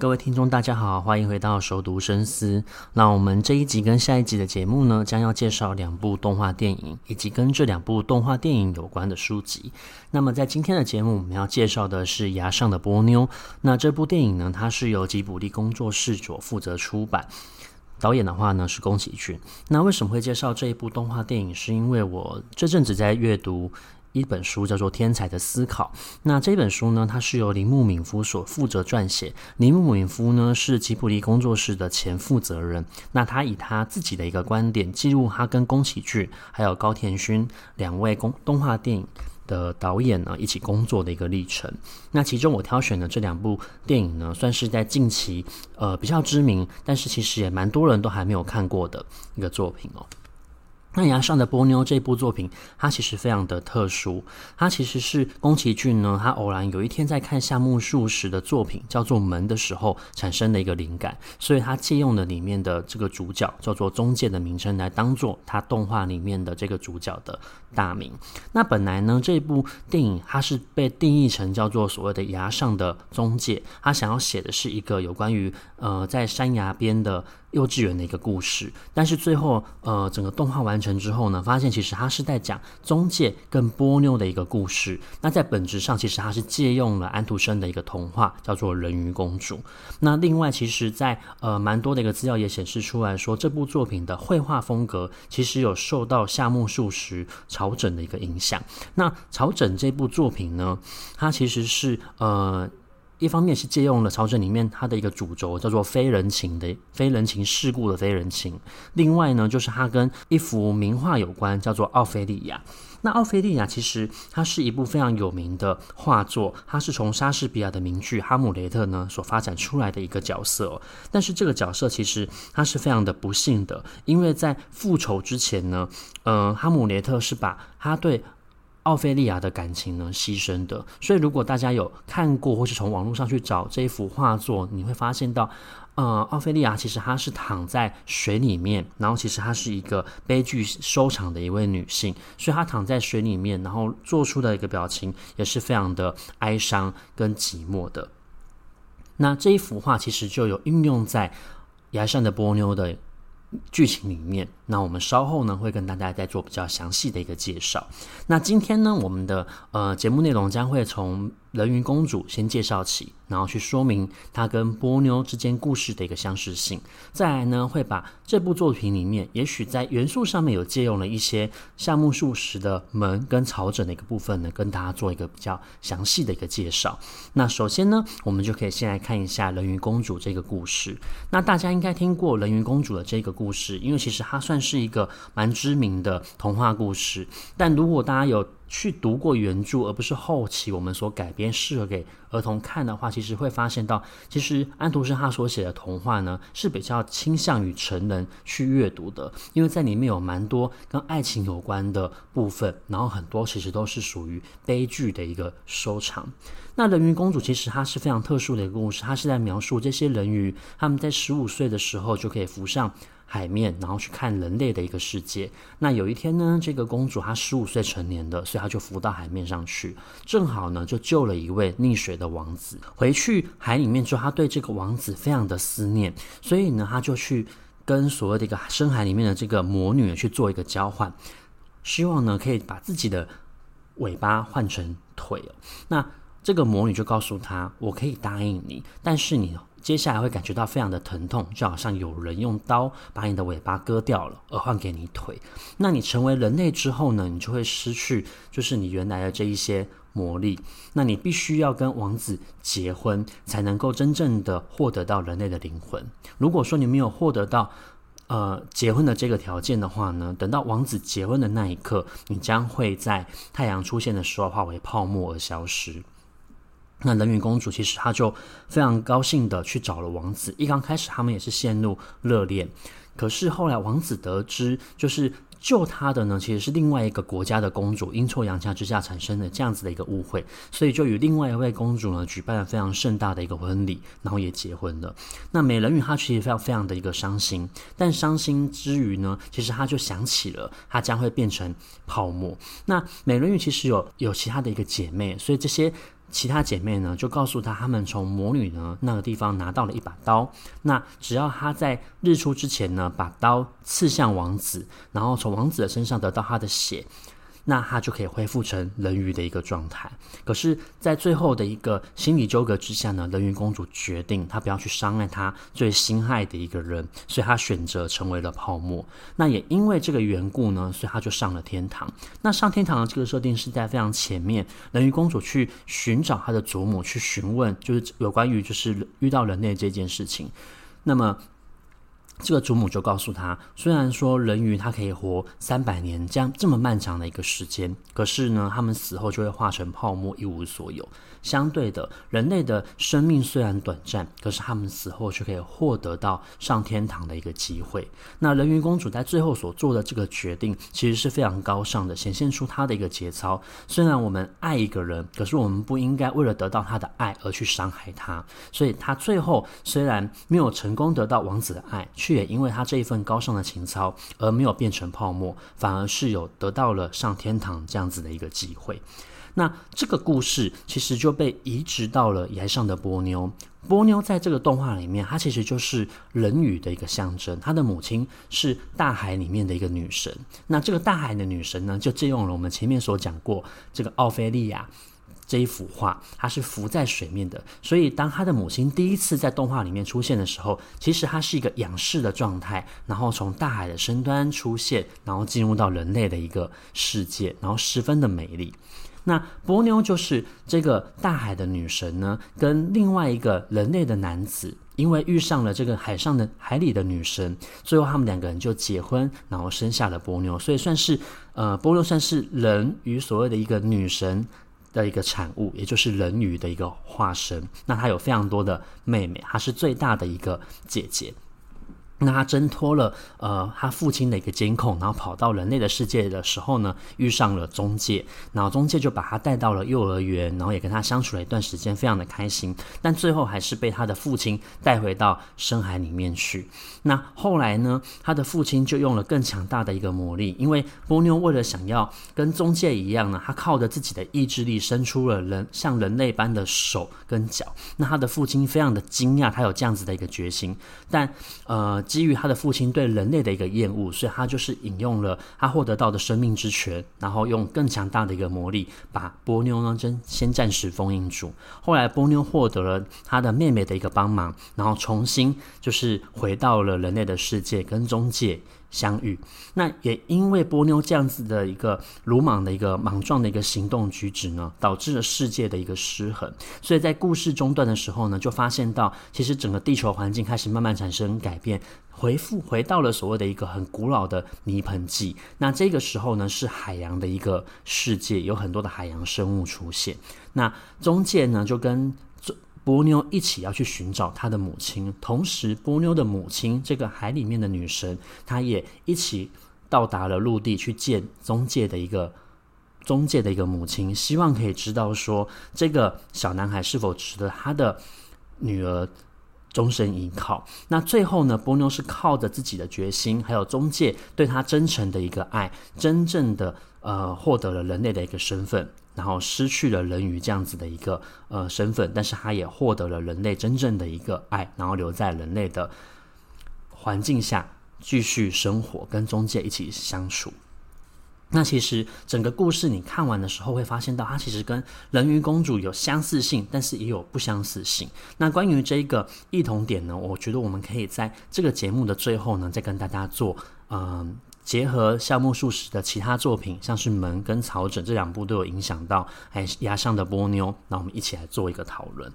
各位听众，大家好，欢迎回到熟读深思。那我们这一集跟下一集的节目呢，将要介绍两部动画电影，以及跟这两部动画电影有关的书籍。那么在今天的节目，我们要介绍的是《崖上的波妞》。那这部电影呢，它是由吉卜力工作室所负责出版，导演的话呢是宫崎骏。那为什么会介绍这一部动画电影？是因为我这阵子在阅读。一本书叫做《天才的思考》，那这本书呢，它是由铃木敏夫所负责撰写。铃木敏夫呢是吉卜力工作室的前负责人，那他以他自己的一个观点，记录他跟宫崎骏还有高田勋两位公动画电影的导演呢一起工作的一个历程。那其中我挑选的这两部电影呢，算是在近期呃比较知名，但是其实也蛮多人都还没有看过的一个作品哦。那《崖上的波妞》这部作品，它其实非常的特殊。它其实是宫崎骏呢，他偶然有一天在看夏目漱石的作品叫做《门》的时候产生的一个灵感，所以他借用了里面的这个主角叫做中介的名称来当做他动画里面的这个主角的大名。那本来呢，这部电影它是被定义成叫做所谓的崖上的中介，他想要写的是一个有关于呃在山崖边的。幼稚园的一个故事，但是最后，呃，整个动画完成之后呢，发现其实它是在讲中介跟波妞的一个故事。那在本质上，其实它是借用了安徒生的一个童话，叫做《人鱼公主》。那另外，其实在，呃蛮多的一个资料也显示出来说，这部作品的绘画风格其实有受到夏目漱石草枕的一个影响。那草枕这部作品呢，它其实是呃。一方面是借用了草枕里面它的一个主轴，叫做非人情的非人情世故的非人情。另外呢，就是它跟一幅名画有关，叫做《奥菲利亚》。那《奥菲利亚》其实它是一部非常有名的画作，它是从莎士比亚的名剧《哈姆雷特》呢所发展出来的一个角色。但是这个角色其实它是非常的不幸的，因为在复仇之前呢，呃，哈姆雷特是把他对奥菲利亚的感情呢，牺牲的。所以，如果大家有看过，或是从网络上去找这一幅画作，你会发现到，呃，奥菲利亚其实她是躺在水里面，然后其实她是一个悲剧收场的一位女性，所以她躺在水里面，然后做出的一个表情也是非常的哀伤跟寂寞的。那这一幅画其实就有运用在崖上的波妞的剧情里面。那我们稍后呢，会跟大家再做比较详细的一个介绍。那今天呢，我们的呃节目内容将会从人鱼公主先介绍起，然后去说明它跟波妞之间故事的一个相似性。再来呢，会把这部作品里面，也许在元素上面有借用了一些夏目漱石的门跟草枕的一个部分呢，跟大家做一个比较详细的一个介绍。那首先呢，我们就可以先来看一下人鱼公主这个故事。那大家应该听过人鱼公主的这个故事，因为其实它算是一个蛮知名的童话故事，但如果大家有去读过原著，而不是后期我们所改编适合给儿童看的话，其实会发现到，其实安徒生他所写的童话呢，是比较倾向于成人去阅读的，因为在里面有蛮多跟爱情有关的部分，然后很多其实都是属于悲剧的一个收场。那人鱼公主其实它是非常特殊的一个故事，它是在描述这些人鱼他们在十五岁的时候就可以浮上海面，然后去看人类的一个世界。那有一天呢，这个公主她十五岁成年的，所以她就浮到海面上去，正好呢就救了一位溺水的王子。回去海里面之后，她对这个王子非常的思念，所以呢，她就去跟所谓的一个深海里面的这个魔女去做一个交换，希望呢可以把自己的尾巴换成腿。那这个魔女就告诉她：“我可以答应你，但是你。”接下来会感觉到非常的疼痛，就好像有人用刀把你的尾巴割掉了，而换给你腿。那你成为人类之后呢，你就会失去就是你原来的这一些魔力。那你必须要跟王子结婚，才能够真正的获得到人类的灵魂。如果说你没有获得到呃结婚的这个条件的话呢，等到王子结婚的那一刻，你将会在太阳出现的时候化为泡沫而消失。那人鱼公主其实她就非常高兴的去找了王子。一刚开始他们也是陷入热恋，可是后来王子得知就是救他的呢，其实是另外一个国家的公主，阴错阳差之下产生的这样子的一个误会，所以就与另外一位公主呢举办了非常盛大的一个婚礼，然后也结婚了。那美人鱼她其实非常非常的一个伤心，但伤心之余呢，其实她就想起了她将会变成泡沫。那美人鱼其实有有其他的一个姐妹，所以这些。其他姐妹呢，就告诉她，她们从魔女呢那个地方拿到了一把刀。那只要她在日出之前呢，把刀刺向王子，然后从王子的身上得到他的血。那他就可以恢复成人鱼的一个状态。可是，在最后的一个心理纠葛之下呢，人鱼公主决定她不要去伤害她最心爱的一个人，所以她选择成为了泡沫。那也因为这个缘故呢，所以她就上了天堂。那上天堂的这个设定是在非常前面，人鱼公主去寻找她的祖母，去询问就是有关于就是遇到人类这件事情。那么。这个祖母就告诉他，虽然说人鱼它可以活三百年这样这么漫长的一个时间，可是呢，他们死后就会化成泡沫，一无所有。相对的，人类的生命虽然短暂，可是他们死后却可以获得到上天堂的一个机会。那人鱼公主在最后所做的这个决定，其实是非常高尚的，显现出她的一个节操。虽然我们爱一个人，可是我们不应该为了得到他的爱而去伤害他。所以，他最后虽然没有成功得到王子的爱，却却也因为他这一份高尚的情操而没有变成泡沫，反而是有得到了上天堂这样子的一个机会。那这个故事其实就被移植到了崖上的波妞。波妞在这个动画里面，它其实就是人鱼的一个象征。她的母亲是大海里面的一个女神。那这个大海的女神呢，就借用了我们前面所讲过这个奥菲利亚这一幅画，它是浮在水面的。所以当他的母亲第一次在动画里面出现的时候，其实她是一个仰视的状态，然后从大海的深端出现，然后进入到人类的一个世界，然后十分的美丽。那波妞就是这个大海的女神呢，跟另外一个人类的男子，因为遇上了这个海上的海里的女神，最后他们两个人就结婚，然后生下了波妞，所以算是呃，波妞算是人与所谓的一个女神的一个产物，也就是人鱼的一个化身。那她有非常多的妹妹，她是最大的一个姐姐。那他挣脱了呃他父亲的一个监控，然后跑到人类的世界的时候呢，遇上了中介，然后中介就把他带到了幼儿园，然后也跟他相处了一段时间，非常的开心。但最后还是被他的父亲带回到深海里面去。那后来呢，他的父亲就用了更强大的一个魔力，因为波妞为了想要跟中介一样呢，他靠着自己的意志力伸出了人像人类般的手跟脚。那他的父亲非常的惊讶，他有这样子的一个决心，但呃。基于他的父亲对人类的一个厌恶，所以他就是引用了他获得到的生命之泉，然后用更强大的一个魔力把波妞呢真先暂时封印住。后来波妞获得了他的妹妹的一个帮忙，然后重新就是回到了人类的世界，跟中介相遇，那也因为波妞这样子的一个鲁莽的一个莽撞的一个行动举止呢，导致了世界的一个失衡。所以在故事中段的时候呢，就发现到其实整个地球环境开始慢慢产生改变，回复回到了所谓的一个很古老的泥盆纪。那这个时候呢，是海洋的一个世界，有很多的海洋生物出现。那中介呢，就跟波妞一起要去寻找她的母亲，同时波妞的母亲这个海里面的女神，她也一起到达了陆地去见中介的一个中介的一个母亲，希望可以知道说这个小男孩是否值得他的女儿终身依靠。那最后呢，波妞是靠着自己的决心，还有中介对她真诚的一个爱，真正的呃获得了人类的一个身份。然后失去了人鱼这样子的一个呃身份，但是他也获得了人类真正的一个爱，然后留在人类的环境下继续生活，跟中介一起相处。那其实整个故事你看完的时候，会发现到它其实跟人鱼公主有相似性，但是也有不相似性。那关于这个异同点呢，我觉得我们可以在这个节目的最后呢，再跟大家做嗯。结合夏目漱石的其他作品，像是《门》跟《草枕》这两部都有影响到，还有崖上的波妞，那我们一起来做一个讨论。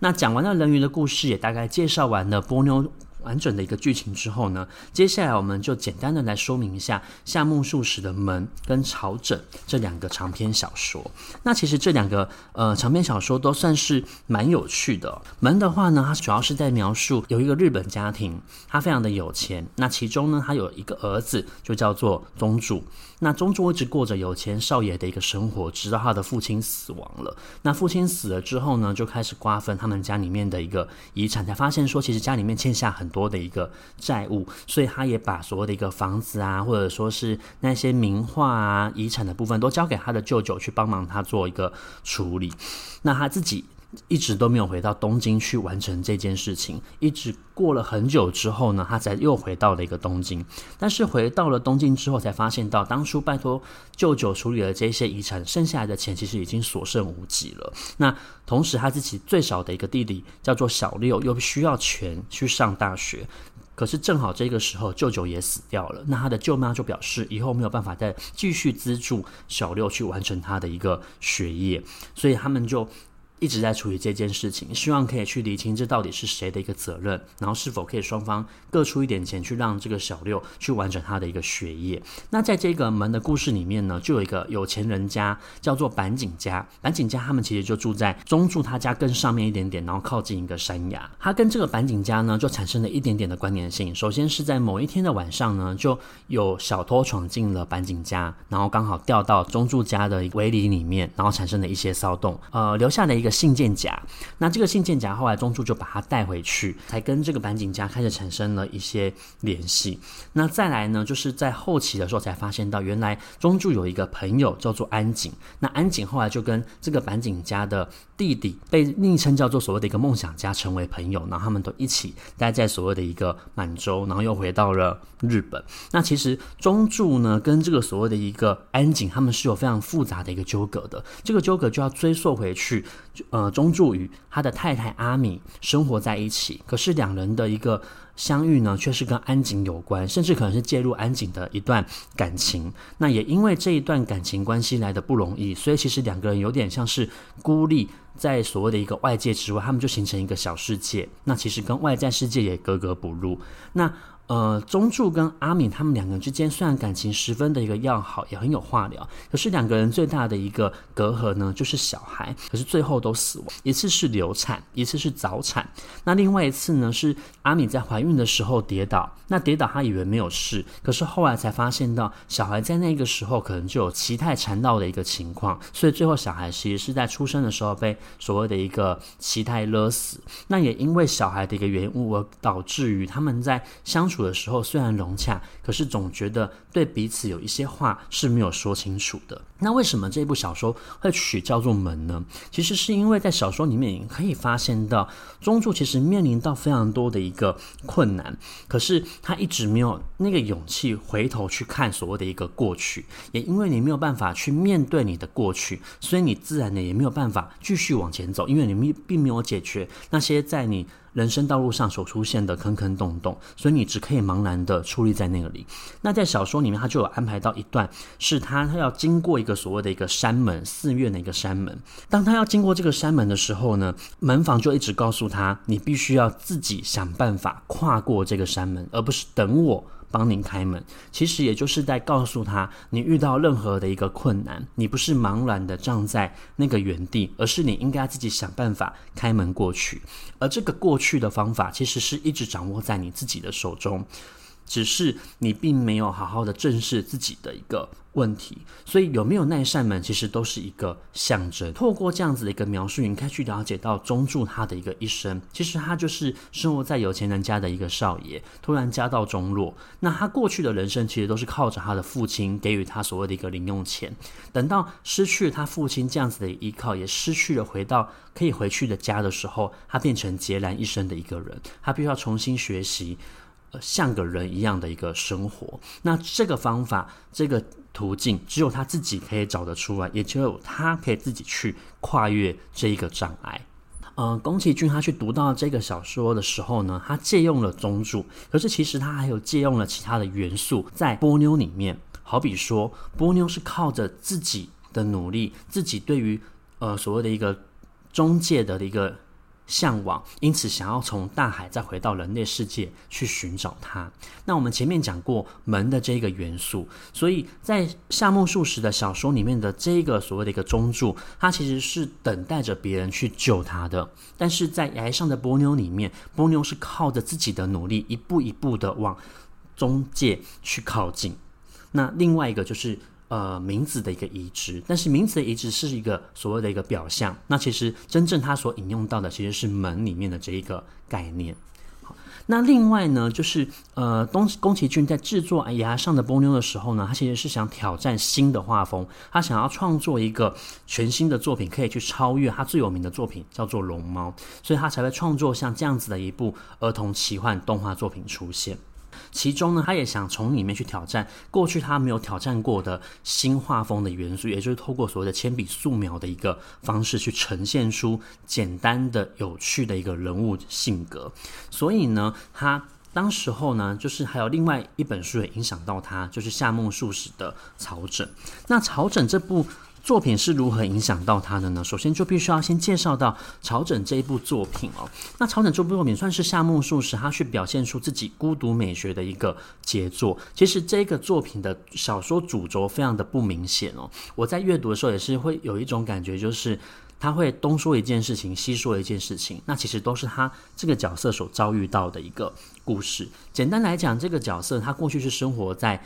那讲完了人鱼的故事，也大概介绍完了波妞完整的一个剧情之后呢，接下来我们就简单的来说明一下夏目漱石的《门》跟《朝枕》这两个长篇小说。那其实这两个呃长篇小说都算是蛮有趣的。《门》的话呢，它主要是在描述有一个日本家庭，他非常的有钱，那其中呢，他有一个儿子就叫做宗助。那宗助一直过着有钱少爷的一个生活，直到他的父亲死亡了。那父亲死了之后呢，就开始瓜分他们家里面的一个遗产，才发现说其实家里面欠下很多多的一个债务，所以他也把所有的一个房子啊，或者说是那些名画啊、遗产的部分，都交给他的舅舅去帮忙他做一个处理。那他自己。一直都没有回到东京去完成这件事情，一直过了很久之后呢，他才又回到了一个东京。但是回到了东京之后，才发现到当初拜托舅舅处理了这些遗产，剩下来的钱其实已经所剩无几了。那同时他自己最小的一个弟弟叫做小六，又需要钱去上大学，可是正好这个时候舅舅也死掉了，那他的舅妈就表示以后没有办法再继续资助小六去完成他的一个学业，所以他们就。一直在处理这件事情，希望可以去理清这到底是谁的一个责任，然后是否可以双方各出一点钱去让这个小六去完成他的一个学业。那在这个门的故事里面呢，就有一个有钱人家叫做板井家，板井家他们其实就住在中柱他家更上面一点点，然后靠近一个山崖。他跟这个板井家呢就产生了一点点的关联性。首先是在某一天的晚上呢，就有小偷闯进了板井家，然后刚好掉到中柱家的围篱里面，然后产生了一些骚动，呃，留下了一个个。信件夹，那这个信件夹后来中柱就把它带回去，才跟这个板井家开始产生了一些联系。那再来呢，就是在后期的时候才发现到，原来中柱有一个朋友叫做安井，那安井后来就跟这个板井家的弟弟，被昵称叫做所谓的一个梦想家成为朋友，然后他们都一起待在所谓的一个满洲，然后又回到了日本。那其实中柱呢，跟这个所谓的一个安井，他们是有非常复杂的一个纠葛的，这个纠葛就要追溯回去。呃，宗助与他的太太阿米生活在一起，可是两人的一个相遇呢，却是跟安井有关，甚至可能是介入安井的一段感情。那也因为这一段感情关系来的不容易，所以其实两个人有点像是孤立在所谓的一个外界之外，他们就形成一个小世界。那其实跟外在世界也格格不入。那呃，宗助跟阿敏他们两个人之间虽然感情十分的一个要好，也很有话聊，可是两个人最大的一个隔阂呢，就是小孩。可是最后都死亡，一次是流产，一次是早产。那另外一次呢，是阿敏在怀孕的时候跌倒，那跌倒她以为没有事，可是后来才发现到小孩在那个时候可能就有脐带缠绕的一个情况，所以最后小孩其实是在出生的时候被所谓的一个脐带勒死。那也因为小孩的一个原因而导致于他们在相处。处的时候虽然融洽，可是总觉得对彼此有一些话是没有说清楚的。那为什么这部小说会取叫做门呢？其实是因为在小说里面可以发现到，宗助其实面临到非常多的一个困难，可是他一直没有那个勇气回头去看所谓的一个过去。也因为你没有办法去面对你的过去，所以你自然的也没有办法继续往前走，因为你并没有解决那些在你。人生道路上所出现的坑坑洞洞，所以你只可以茫然的矗立在那里。那在小说里面，他就有安排到一段，是他他要经过一个所谓的一个山门，寺院的一个山门。当他要经过这个山门的时候呢，门房就一直告诉他，你必须要自己想办法跨过这个山门，而不是等我。帮您开门，其实也就是在告诉他，你遇到任何的一个困难，你不是茫然的站在那个原地，而是你应该自己想办法开门过去。而这个过去的方法，其实是一直掌握在你自己的手中。只是你并没有好好的正视自己的一个问题，所以有没有那扇门，其实都是一个象征。透过这样子的一个描述，你可以去了解到宗助他的一个一生。其实他就是生活在有钱人家的一个少爷，突然家道中落。那他过去的人生，其实都是靠着他的父亲给予他所谓的一个零用钱。等到失去了他父亲这样子的依靠，也失去了回到可以回去的家的时候，他变成孑然一身的一个人。他必须要重新学习。像个人一样的一个生活，那这个方法、这个途径，只有他自己可以找得出来，也只有他可以自己去跨越这一个障碍。呃，宫崎骏他去读到这个小说的时候呢，他借用了宗助，可是其实他还有借用了其他的元素在波妞里面，好比说波妞是靠着自己的努力，自己对于呃所谓的一个中介的一个。向往，因此想要从大海再回到人类世界去寻找它。那我们前面讲过门的这个元素，所以在夏目漱石的小说里面的这个所谓的一个中柱，它其实是等待着别人去救他的。但是在崖上的波妞里面，波妞是靠着自己的努力，一步一步的往中介去靠近。那另外一个就是。呃，名字的一个移植，但是名字的移植是一个所谓的一个表象。那其实真正他所引用到的其实是门里面的这一个概念。好，那另外呢，就是呃，东宫崎骏在制作《崖上的波妞》的时候呢，他其实是想挑战新的画风，他想要创作一个全新的作品，可以去超越他最有名的作品，叫做《龙猫》，所以他才会创作像这样子的一部儿童奇幻动画作品出现。其中呢，他也想从里面去挑战过去他没有挑战过的新画风的元素，也就是透过所谓的铅笔素描的一个方式去呈现出简单的、有趣的一个人物性格。所以呢，他当时候呢，就是还有另外一本书也影响到他，就是夏目漱石的《草枕》。那《草枕》这部。作品是如何影响到他的呢？首先就必须要先介绍到《朝枕》这一部作品哦。那《朝枕》这部作品算是夏目漱石他去表现出自己孤独美学的一个杰作。其实这个作品的小说主轴非常的不明显哦。我在阅读的时候也是会有一种感觉，就是他会东说一件事情，西说一件事情。那其实都是他这个角色所遭遇到的一个故事。简单来讲，这个角色他过去是生活在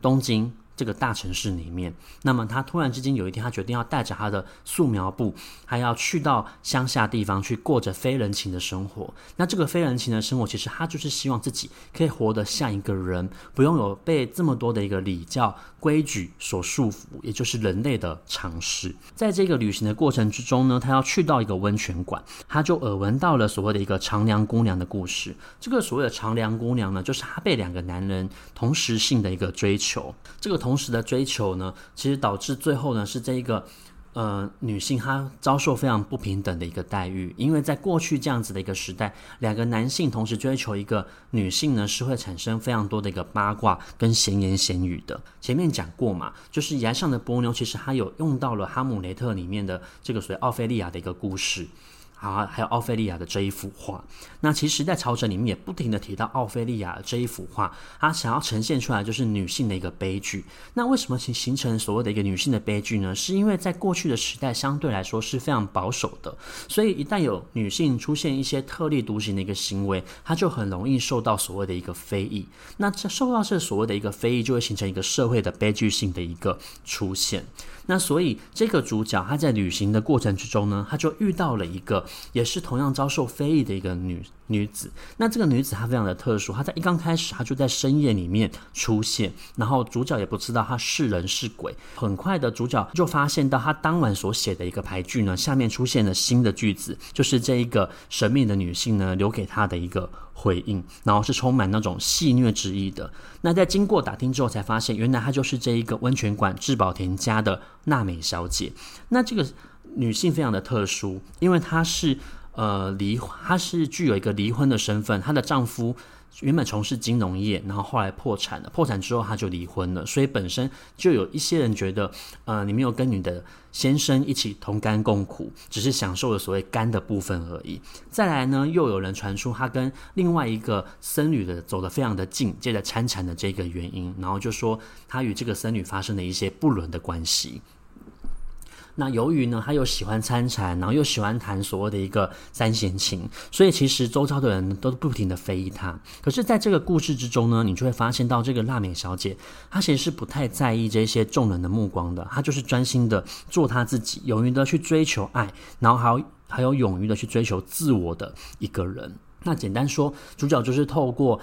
东京。这个大城市里面，那么他突然之间有一天，他决定要带着他的素描布，还要去到乡下地方去过着非人情的生活。那这个非人情的生活，其实他就是希望自己可以活得像一个人，不用有被这么多的一个礼教规矩所束缚，也就是人类的常识。在这个旅行的过程之中呢，他要去到一个温泉馆，他就耳闻到了所谓的一个长梁姑娘的故事。这个所谓的长梁姑娘呢，就是他被两个男人同时性的一个追求。这个同同时的追求呢，其实导致最后呢是这一个呃女性她遭受非常不平等的一个待遇，因为在过去这样子的一个时代，两个男性同时追求一个女性呢，是会产生非常多的一个八卦跟闲言闲语的。前面讲过嘛，就是崖上的波妞，其实它有用到了哈姆雷特里面的这个所谓奥菲利亚的一个故事。啊，还有奥菲利亚的这一幅画。那其实，在《草枕》里面也不停地提到奥菲利亚这一幅画，它想要呈现出来就是女性的一个悲剧。那为什么形形成所谓的一个女性的悲剧呢？是因为在过去的时代，相对来说是非常保守的，所以一旦有女性出现一些特立独行的一个行为，她就很容易受到所谓的一个非议。那这受到这所谓的一个非议，就会形成一个社会的悲剧性的一个出现。那所以这个主角他在旅行的过程之中呢，他就遇到了一个也是同样遭受非议的一个女女子。那这个女子她非常的特殊，她在一刚开始她就在深夜里面出现，然后主角也不知道她是人是鬼。很快的主角就发现到她当晚所写的一个牌句呢，下面出现了新的句子，就是这一个神秘的女性呢留给她的一个。回应，然后是充满那种戏谑之意的。那在经过打听之后，才发现原来她就是这一个温泉馆志保田家的娜美小姐。那这个女性非常的特殊，因为她是呃离，她是具有一个离婚的身份，她的丈夫。原本从事金融业，然后后来破产了。破产之后，他就离婚了。所以本身就有一些人觉得，呃，你没有跟你的先生一起同甘共苦，只是享受了所谓甘的部分而已。再来呢，又有人传出他跟另外一个僧侣的走得非常的近，接着参禅的这个原因，然后就说他与这个僧侣发生了一些不伦的关系。那由于呢，他又喜欢参禅，然后又喜欢弹所谓的一个三弦琴，所以其实周遭的人都不停的非议他。可是，在这个故事之中呢，你就会发现到这个娜美小姐，她其实是不太在意这些众人的目光的，她就是专心的做她自己，勇于的去追求爱，然后还有还有勇于的去追求自我的一个人。那简单说，主角就是透过。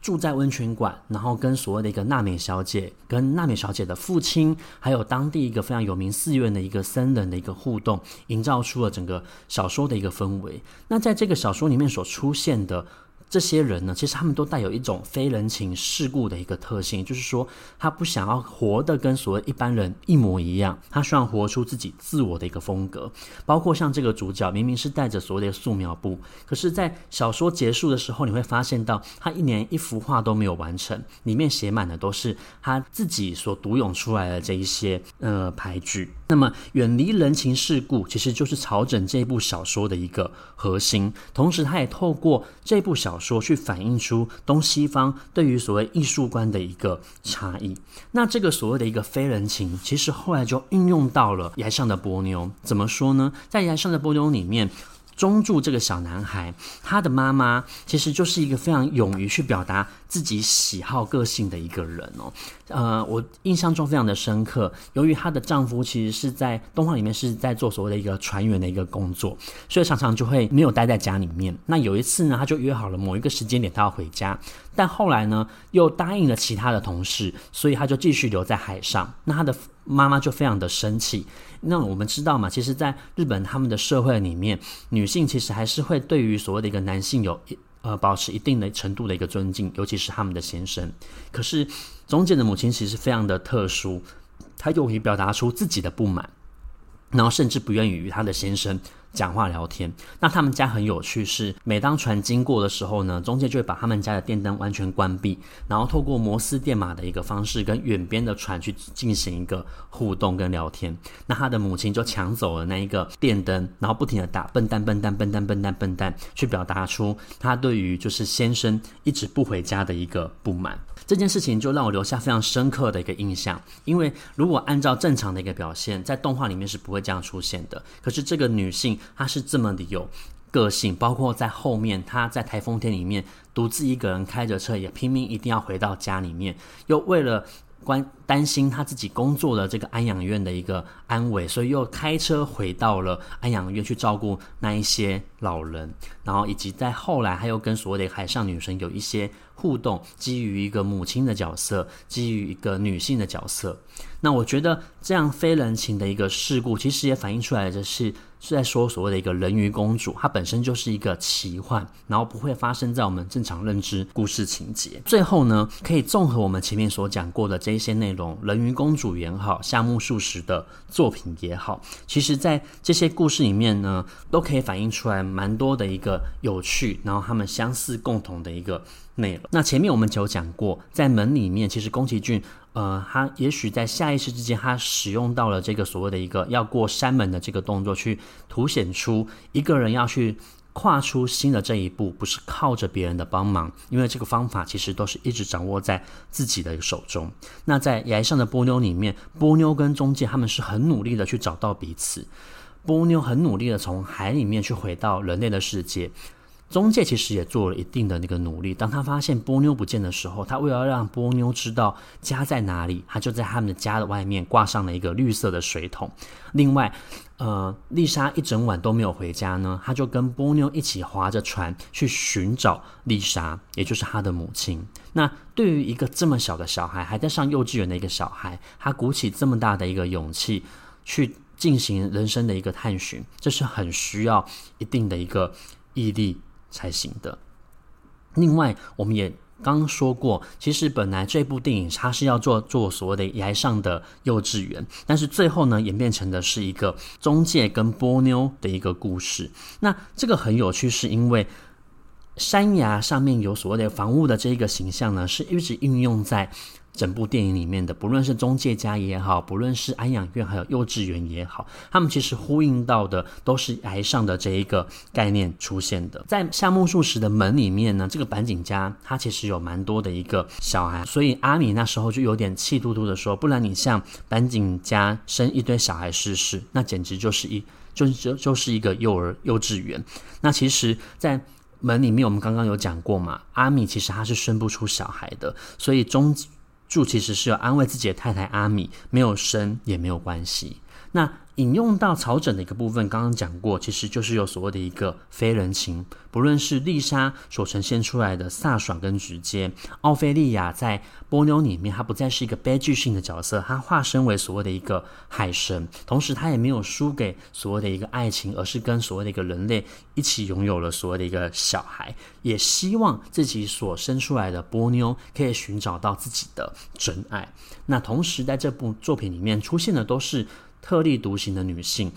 住在温泉馆，然后跟所谓的一个娜美小姐，跟娜美小姐的父亲，还有当地一个非常有名寺院的一个僧人的一个互动，营造出了整个小说的一个氛围。那在这个小说里面所出现的这些人呢，其实他们都带有一种非人情世故的一个特性，就是说他不想要活得跟所谓一般人一模一样，他希望活出自己自我的一个风格。包括像这个主角，明明是带着所谓的素描簿，可是，在小说结束的时候，你会发现到他一年一幅画都没有完成，里面写满的都是他自己所独涌出来的这一些呃牌句。那么，远离人情世故，其实就是草枕这部小说的一个核心。同时，他也透过这部小说去反映出东西方对于所谓艺术观的一个差异。那这个所谓的一个非人情，其实后来就运用到了崖上的波妞。怎么说呢？在崖上的波妞里面。中柱这个小男孩，他的妈妈其实就是一个非常勇于去表达自己喜好个性的一个人哦。呃，我印象中非常的深刻。由于她的丈夫其实是在动画里面是在做所谓的一个船员的一个工作，所以常常就会没有待在家里面。那有一次呢，他就约好了某一个时间点他要回家，但后来呢又答应了其他的同事，所以他就继续留在海上。那他的妈妈就非常的生气。那我们知道嘛，其实，在日本他们的社会里面，女性其实还是会对于所谓的一个男性有呃保持一定的程度的一个尊敬，尤其是他们的先生。可是中介的母亲其实非常的特殊，她勇于表达出自己的不满，然后甚至不愿意与她的先生讲话聊天，那他们家很有趣是，每当船经过的时候呢，中介就会把他们家的电灯完全关闭，然后透过摩斯电码的一个方式，跟远边的船去进行一个互动跟聊天。那他的母亲就抢走了那一个电灯，然后不停地打笨蛋笨蛋笨蛋笨蛋笨蛋，去表达出他对于就是先生一直不回家的一个不满。这件事情就让我留下非常深刻的一个印象，因为如果按照正常的一个表现，在动画里面是不会这样出现的。可是这个女性他是这么的有个性，包括在后面他在台风天里面独自一个人开着车，也拼命一定要回到家里面，又为了关担心他自己工作的这个安养院的一个安危，所以又开车回到了安养院去照顾那一些老人，然后以及在后来，他又跟所谓的海上女神有一些。互动基于一个母亲的角色，基于一个女性的角色。那我觉得这样非人情的一个事故，其实也反映出来的是是在说所谓的一个人鱼公主，它本身就是一个奇幻，然后不会发生在我们正常认知故事情节。最后呢，可以综合我们前面所讲过的这一些内容，人鱼公主也好，夏目漱石的作品也好，其实在这些故事里面呢，都可以反映出来蛮多的一个有趣，然后他们相似共同的一个。内容。那前面我们就讲过，在门里面，其实宫崎骏，呃，他也许在下意识之间，他使用到了这个所谓的一个要过山门的这个动作，去凸显出一个人要去跨出新的这一步，不是靠着别人的帮忙，因为这个方法其实都是一直掌握在自己的手中。那在崖上的波妞里面，波妞跟中介他们是很努力的去找到彼此，波妞很努力的从海里面去回到人类的世界。中介其实也做了一定的那个努力。当他发现波妞不见的时候，他为了让波妞知道家在哪里，他就在他们的家的外面挂上了一个绿色的水桶。另外，呃，丽莎一整晚都没有回家呢，他就跟波妞一起划着船去寻找丽莎，也就是他的母亲。那对于一个这么小的小孩，还在上幼稚园的一个小孩，他鼓起这么大的一个勇气去进行人生的一个探寻，这是很需要一定的一个毅力。才行的。另外，我们也刚说过，其实本来这部电影它是要做做所谓的崖上的幼稚园，但是最后呢，演变成的是一个中介跟波妞的一个故事。那这个很有趣，是因为山崖上面有所谓的房屋的这一个形象呢，是一直运用在。整部电影里面的，不论是中介家也好，不论是安养院还有幼稚园也好，他们其实呼应到的都是癌上的这一个概念出现的。在夏目漱石的门里面呢，这个板井家他其实有蛮多的一个小孩，所以阿米那时候就有点气嘟嘟的说：“不然你像板井家生一堆小孩试试，那简直就是一就就就是一个幼儿幼稚园。”那其实，在门里面我们刚刚有讲过嘛，阿米其实他是生不出小孩的，所以中。柱其实是要安慰自己的太太阿米，没有生也没有关系。那引用到草枕的一个部分，刚刚讲过，其实就是有所谓的一个非人情。不论是丽莎所呈现出来的飒爽跟直接，奥菲利亚在波妞里面，她不再是一个悲剧性的角色，她化身为所谓的一个海神，同时她也没有输给所谓的一个爱情，而是跟所谓的一个人类一起拥有了所谓的一个小孩，也希望自己所生出来的波妞可以寻找到自己的真爱。那同时在这部作品里面出现的都是。特立独行的女性。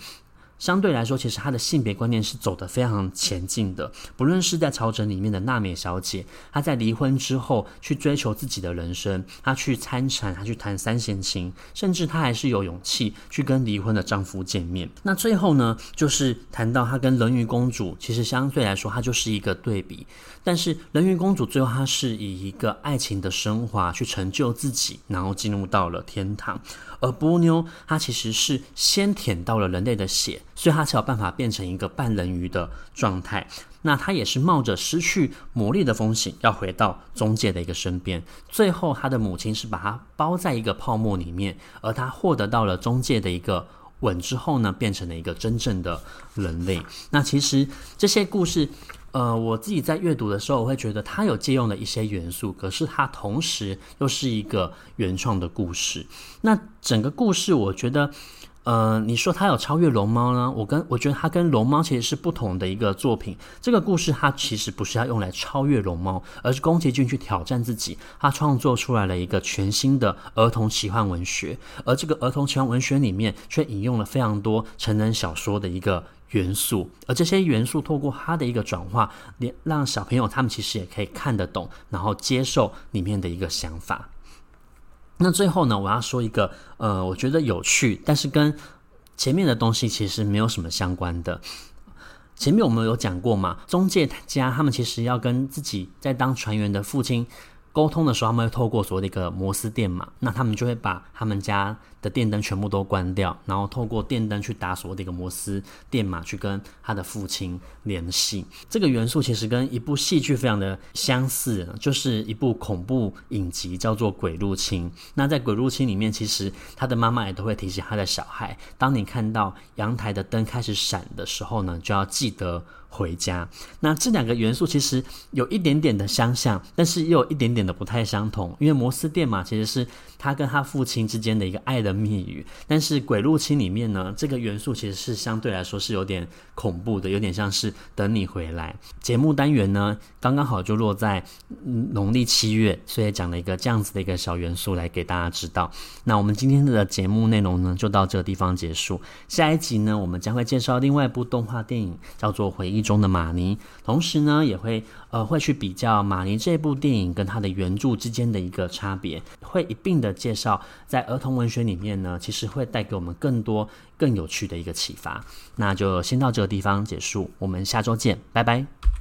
相对来说，其实她的性别观念是走得非常前进的。不论是在朝枕里面的娜美小姐，她在离婚之后去追求自己的人生，她去参禅，她去谈三弦琴，甚至她还是有勇气去跟离婚的丈夫见面。那最后呢，就是谈到她跟人鱼公主，其实相对来说，她就是一个对比。但是人鱼公主最后她是以一个爱情的升华去成就自己，然后进入到了天堂。而波妞她其实是先舔到了人类的血。所以他才有办法变成一个半人鱼的状态。那他也是冒着失去魔力的风险，要回到中介的一个身边。最后，他的母亲是把他包在一个泡沫里面，而他获得到了中介的一个吻之后呢，变成了一个真正的人类。那其实这些故事，呃，我自己在阅读的时候，我会觉得他有借用了一些元素，可是他同时又是一个原创的故事。那整个故事，我觉得。呃，你说它有超越龙猫呢？我跟我觉得它跟龙猫其实是不同的一个作品。这个故事它其实不是要用来超越龙猫，而是宫崎骏去挑战自己，他创作出来了一个全新的儿童奇幻文学。而这个儿童奇幻文学里面却引用了非常多成人小说的一个元素，而这些元素透过他的一个转化，连让小朋友他们其实也可以看得懂，然后接受里面的一个想法。那最后呢，我要说一个，呃，我觉得有趣，但是跟前面的东西其实没有什么相关的。前面我们有讲过嘛，中介家他们其实要跟自己在当船员的父亲沟通的时候，他们会透过所谓的一个摩斯电码，那他们就会把他们家的电灯全部都关掉，然后透过电灯去打所谓的一个摩斯电码，去跟他的父亲联系。这个元素其实跟一部戏剧非常的相似，就是一部恐怖影集，叫做《鬼入侵》。那在《鬼入侵》里面，其实他的妈妈也都会提醒他的小孩，当你看到阳台的灯开始闪的时候呢，就要记得。回家，那这两个元素其实有一点点的相像，但是又有一点点的不太相同。因为摩斯电码其实是他跟他父亲之间的一个爱的密语，但是鬼入侵里面呢，这个元素其实是相对来说是有点恐怖的，有点像是等你回来。节目单元呢，刚刚好就落在农历七月，所以讲了一个这样子的一个小元素来给大家知道。那我们今天的节目内容呢，就到这个地方结束。下一集呢，我们将会介绍另外一部动画电影，叫做《回忆》中的玛尼，同时呢，也会呃会去比较玛尼这部电影跟它的原著之间的一个差别，会一并的介绍在儿童文学里面呢，其实会带给我们更多更有趣的一个启发。那就先到这个地方结束，我们下周见，拜拜。